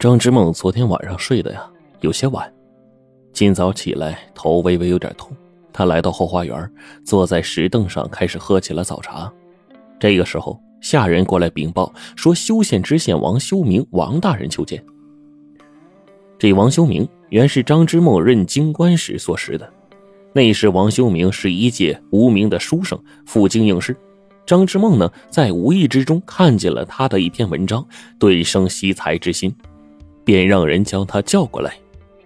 张之梦昨天晚上睡得呀有些晚，今早起来头微微有点痛。他来到后花园，坐在石凳上开始喝起了早茶。这个时候，下人过来禀报说，修县知县王修明王大人求见。这王修明原是张之梦任京官时所识的，那时王修明是一介无名的书生，赴京应试。张之梦呢，在无意之中看见了他的一篇文章，顿生惜才之心。便让人将他叫过来，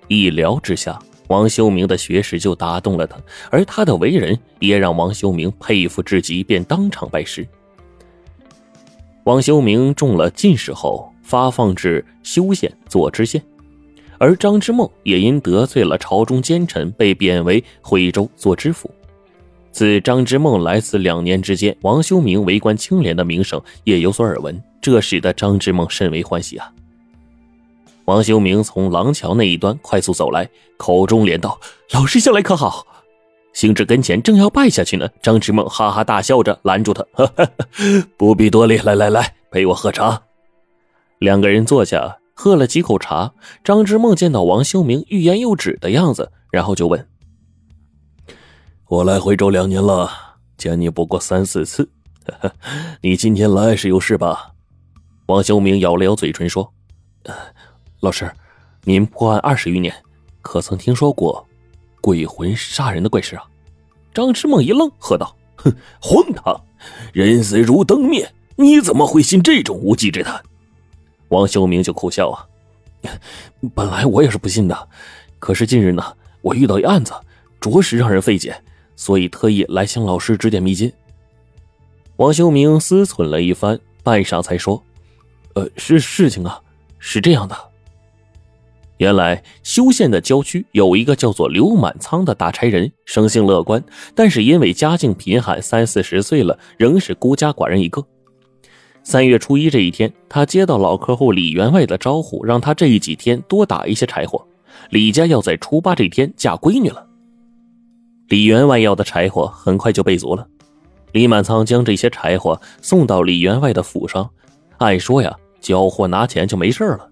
一聊之下，王修明的学识就打动了他，而他的为人也让王修明佩服至极，便当场拜师。王修明中了进士后，发放至修县做知县，而张之梦也因得罪了朝中奸臣，被贬为徽州做知府。自张之梦来此两年之间，王修明为官清廉的名声也有所耳闻，这使得张之梦甚为欢喜啊。王修明从廊桥那一端快速走来，口中连道：“老师向来可好？”行至跟前，正要拜下去呢，张之梦哈哈大笑着拦住他：“不必多礼，来来来，陪我喝茶。”两个人坐下，喝了几口茶。张之梦见到王修明欲言又止的样子，然后就问：“我来徽州两年了，见你不过三四次，你今天来是有事吧？”王修明咬了咬嘴唇说：“老师，您破案二十余年，可曾听说过鬼魂杀人的怪事啊？张之梦一愣，喝道：“ 哼，荒唐！人死如灯灭，你怎么会信这种无稽之谈？”王修明就苦笑啊，本来我也是不信的，可是近日呢，我遇到一案子，着实让人费解，所以特意来向老师指点迷津。王修明思忖了一番，半晌才说：“呃，是事情啊，是这样的。”原来修县的郊区有一个叫做刘满仓的大差人，生性乐观，但是因为家境贫寒，三四十岁了，仍是孤家寡人一个。三月初一这一天，他接到老客户李员外的招呼，让他这几天多打一些柴火。李家要在初八这天嫁闺女了。李员外要的柴火很快就备足了。李满仓将这些柴火送到李员外的府上，按说呀，交货拿钱就没事了。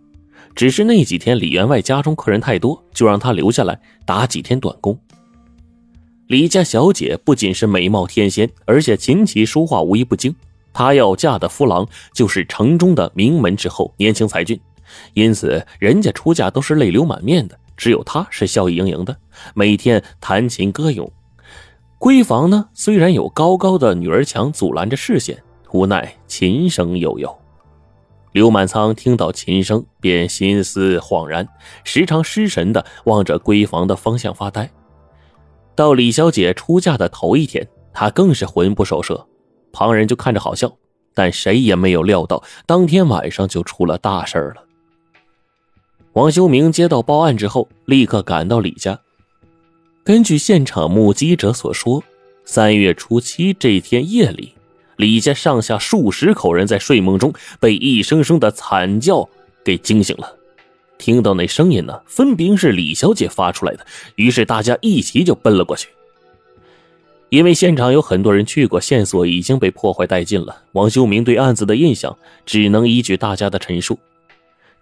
只是那几天李员外家中客人太多，就让他留下来打几天短工。李家小姐不仅是美貌天仙，而且琴棋书画无一不精。她要嫁的夫郎就是城中的名门之后，年轻才俊，因此人家出嫁都是泪流满面的，只有她是笑意盈盈的，每天弹琴歌咏。闺房呢，虽然有高高的女儿墙阻拦着视线，无奈琴声悠悠。刘满仓听到琴声，便心思恍然，时常失神的望着闺房的方向发呆。到李小姐出嫁的头一天，他更是魂不守舍，旁人就看着好笑，但谁也没有料到，当天晚上就出了大事了。王修明接到报案之后，立刻赶到李家。根据现场目击者所说，三月初七这天夜里。李家上下数十口人在睡梦中被一声声的惨叫给惊醒了，听到那声音呢，分明是李小姐发出来的，于是大家一齐就奔了过去。因为现场有很多人去过，线索已经被破坏殆尽了。王修明对案子的印象只能依据大家的陈述。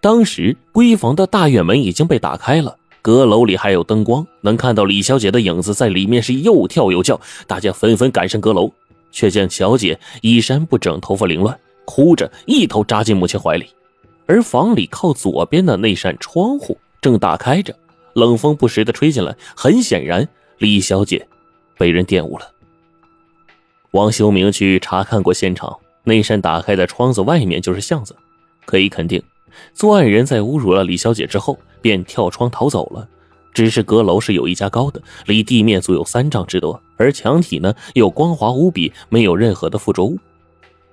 当时闺房的大院门已经被打开了，阁楼里还有灯光，能看到李小姐的影子在里面是又跳又叫，大家纷纷赶上阁楼。却见小姐衣衫不整，头发凌乱，哭着一头扎进母亲怀里，而房里靠左边的那扇窗户正打开着，冷风不时的吹进来。很显然，李小姐被人玷污了。王修明去查看过现场，那扇打开的窗子外面就是巷子，可以肯定，作案人在侮辱了李小姐之后，便跳窗逃走了。只是阁楼是有一家高的，离地面足有三丈之多，而墙体呢又光滑无比，没有任何的附着物。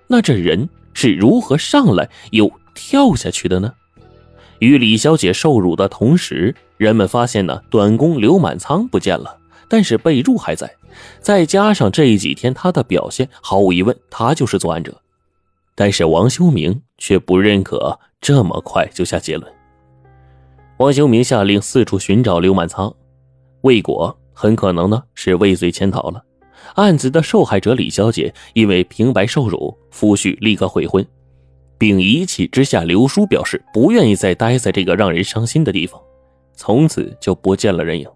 那这人是如何上来又跳下去的呢？与李小姐受辱的同时，人们发现呢短工刘满仓不见了，但是被褥还在。再加上这几天他的表现，毫无疑问他就是作案者。但是王修明却不认可这么快就下结论。王修明下令四处寻找刘满仓，未果，很可能呢是畏罪潜逃了。案子的受害者李小姐因为平白受辱，夫婿立刻悔婚。并一气之下，刘叔表示不愿意再待在这个让人伤心的地方，从此就不见了人影。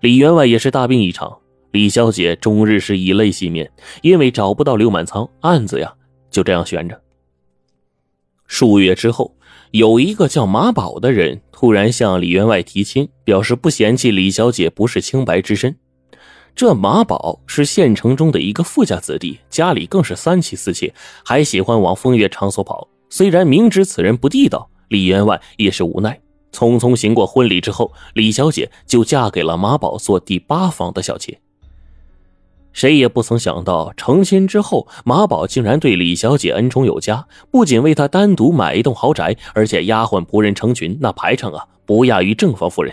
李员外也是大病一场，李小姐终日是以泪洗面，因为找不到刘满仓，案子呀就这样悬着。数月之后，有一个叫马宝的人突然向李员外提亲，表示不嫌弃李小姐不是清白之身。这马宝是县城中的一个富家子弟，家里更是三妻四妾，还喜欢往风月场所跑。虽然明知此人不地道，李员外也是无奈。匆匆行过婚礼之后，李小姐就嫁给了马宝做第八房的小妾。谁也不曾想到，成亲之后，马宝竟然对李小姐恩宠有加，不仅为她单独买一栋豪宅，而且丫鬟仆人成群，那排场啊，不亚于正房夫人。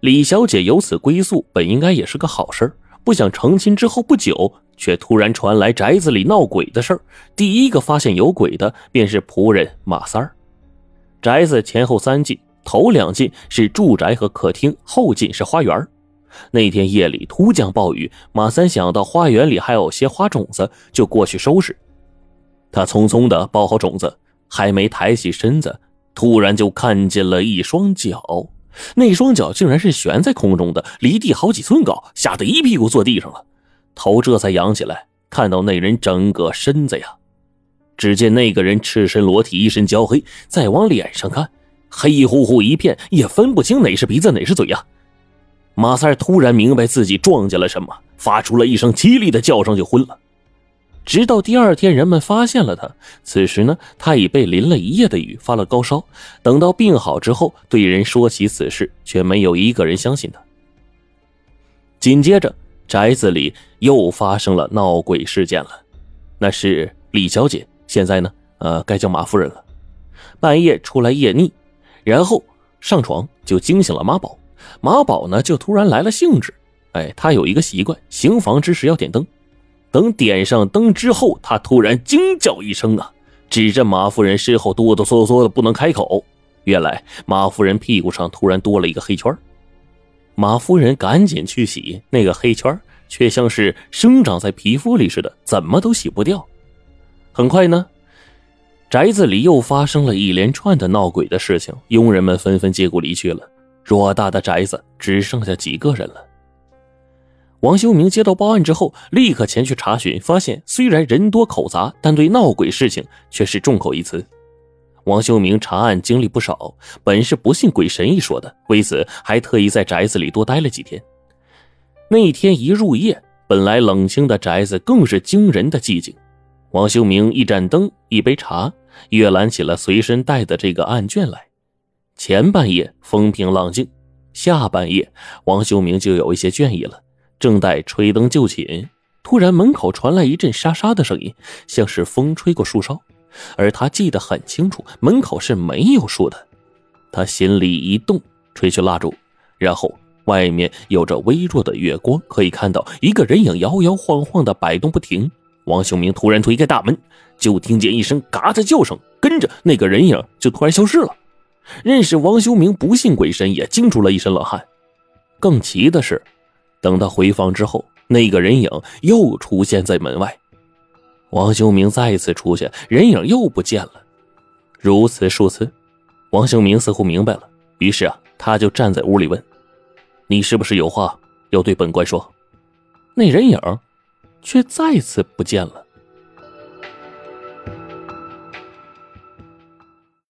李小姐由此归宿，本应该也是个好事不想成亲之后不久，却突然传来宅子里闹鬼的事儿。第一个发现有鬼的，便是仆人马三儿。宅子前后三进，头两进是住宅和客厅，后进是花园。那天夜里突降暴雨，马三想到花园里还有些花种子，就过去收拾。他匆匆的包好种子，还没抬起身子，突然就看见了一双脚。那双脚竟然是悬在空中的，离地好几寸高，吓得一屁股坐地上了，头这才仰起来，看到那人整个身子呀。只见那个人赤身裸体，一身焦黑，再往脸上看，黑乎乎一片，也分不清哪是鼻子哪是嘴呀。马三突然明白自己撞见了什么，发出了一声凄厉的叫声，就昏了。直到第二天，人们发现了他。此时呢，他已被淋了一夜的雨，发了高烧。等到病好之后，对人说起此事，却没有一个人相信他。紧接着，宅子里又发生了闹鬼事件了。那是李小姐，现在呢，呃，该叫马夫人了。半夜出来夜溺，然后上床就惊醒了马宝。马宝呢，就突然来了兴致。哎，他有一个习惯，行房之时要点灯。等点上灯之后，他突然惊叫一声啊，指着马夫人身后哆哆嗦嗦的不能开口。原来马夫人屁股上突然多了一个黑圈马夫人赶紧去洗，那个黑圈却像是生长在皮肤里似的，怎么都洗不掉。很快呢，宅子里又发生了一连串的闹鬼的事情，佣人们纷纷借故离去了，偌大的宅子只剩下几个人了。王修明接到报案之后，立刻前去查询，发现虽然人多口杂，但对闹鬼事情却是众口一词。王修明查案经历不少，本是不信鬼神一说的，为此还特意在宅子里多待了几天。那一天一入夜，本来冷清的宅子更是惊人的寂静。王修明一盏灯，一杯茶，阅览起了随身带的这个案卷来。前半夜风平浪静，下半夜王修明就有一些倦意了。正待吹灯就寝，突然门口传来一阵沙沙的声音，像是风吹过树梢。而他记得很清楚，门口是没有树的。他心里一动，吹去蜡烛，然后外面有着微弱的月光，可以看到一个人影摇摇晃晃的摆动不停。王秀明突然推开大门，就听见一声嘎的叫声，跟着那个人影就突然消失了。认识王修明不信鬼神，也惊出了一身冷汗。更奇的是。等他回房之后，那个人影又出现在门外。王修明再次出现，人影又不见了。如此数次，王修明似乎明白了，于是啊，他就站在屋里问：“你是不是有话要对本官说？”那人影却再次不见了。